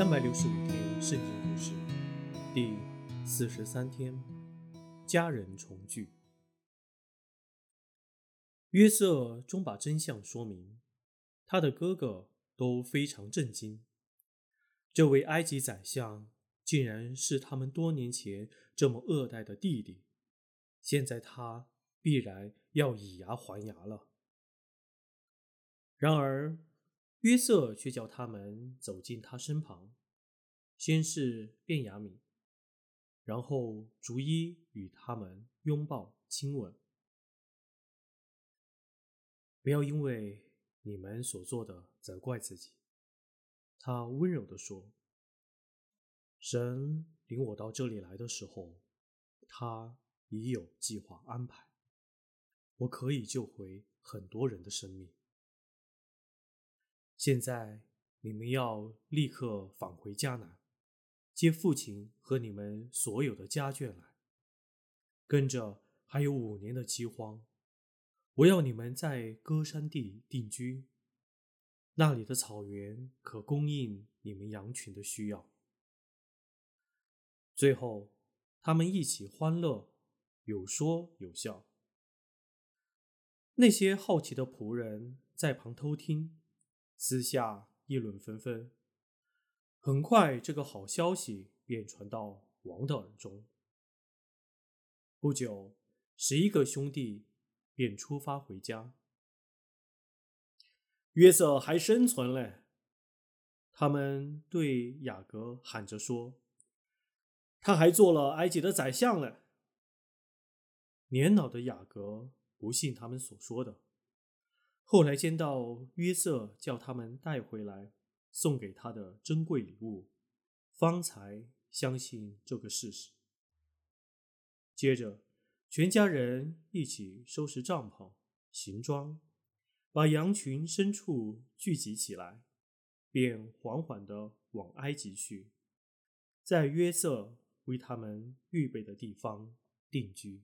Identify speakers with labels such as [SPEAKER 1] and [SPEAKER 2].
[SPEAKER 1] 三百六十五天圣经故事第四十三天，家人重聚。约瑟终把真相说明，他的哥哥都非常震惊。这位埃及宰相竟然是他们多年前这么恶待的弟弟，现在他必然要以牙还牙了。然而，约瑟却叫他们走进他身旁，先是便雅悯，然后逐一与他们拥抱亲吻。不要因为你们所做的责怪自己，他温柔地说：“神领我到这里来的时候，他已有计划安排，我可以救回很多人的生命。”现在你们要立刻返回迦南，接父亲和你们所有的家眷来。跟着还有五年的饥荒，我要你们在歌山地定居，那里的草原可供应你们羊群的需要。最后，他们一起欢乐，有说有笑。那些好奇的仆人在旁偷听。私下议论纷纷，很快这个好消息便传到王的耳中。不久，十一个兄弟便出发回家。约瑟还生存嘞，他们对雅各喊着说：“他还做了埃及的宰相嘞。”年老的雅各不信他们所说的。后来见到约瑟叫他们带回来送给他的珍贵礼物，方才相信这个事实。接着，全家人一起收拾帐篷、行装，把羊群深处聚集起来，便缓缓地往埃及去，在约瑟为他们预备的地方定居。